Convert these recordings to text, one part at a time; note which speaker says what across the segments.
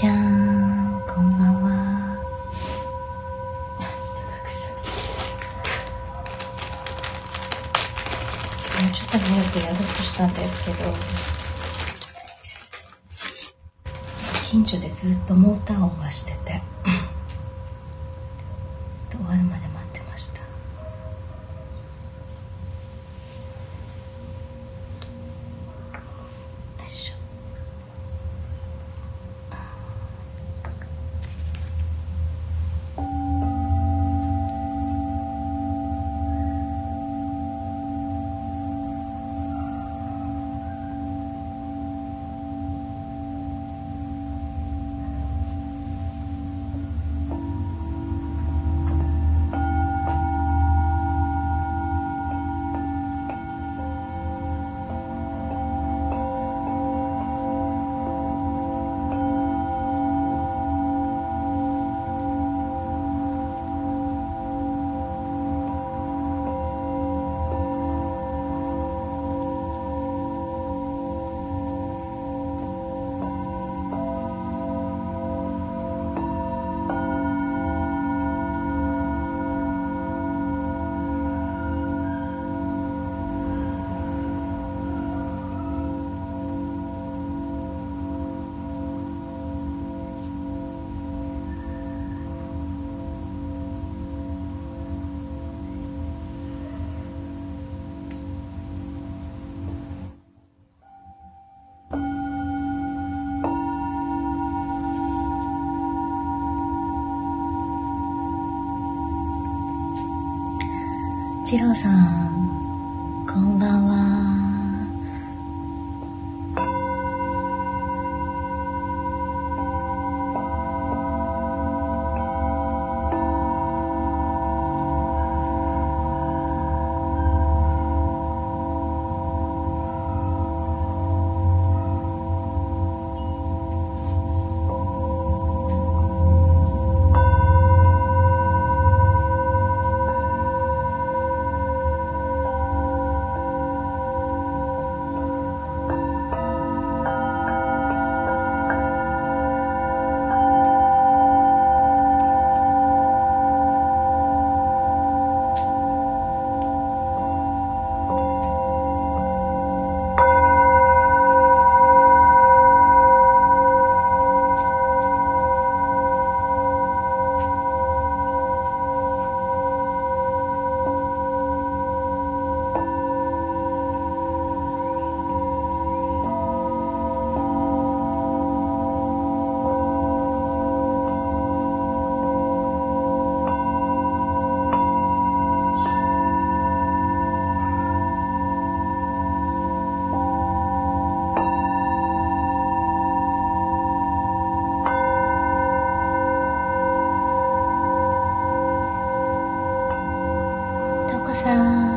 Speaker 1: ちゃんこんばんは。もうちょっと早くやろうとしたんですけど近所でずっとモーター音がしてて。一郎さん。的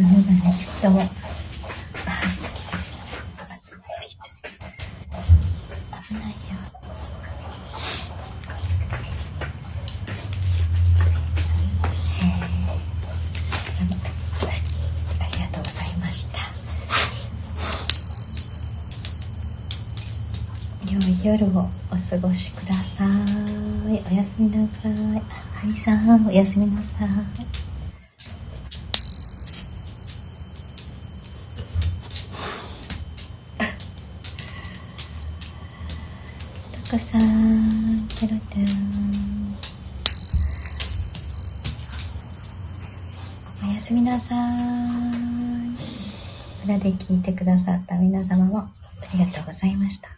Speaker 1: 犬がねきっとあ集まってきて危ない。よへえありがとうござい。ました良い。夜をお過ごしください。おやすみなさい。あハニさんおやすみなさい。こさん、ケロちゃん。おやすみなさい。裏で聞いてくださった皆様もありがとうございまし。た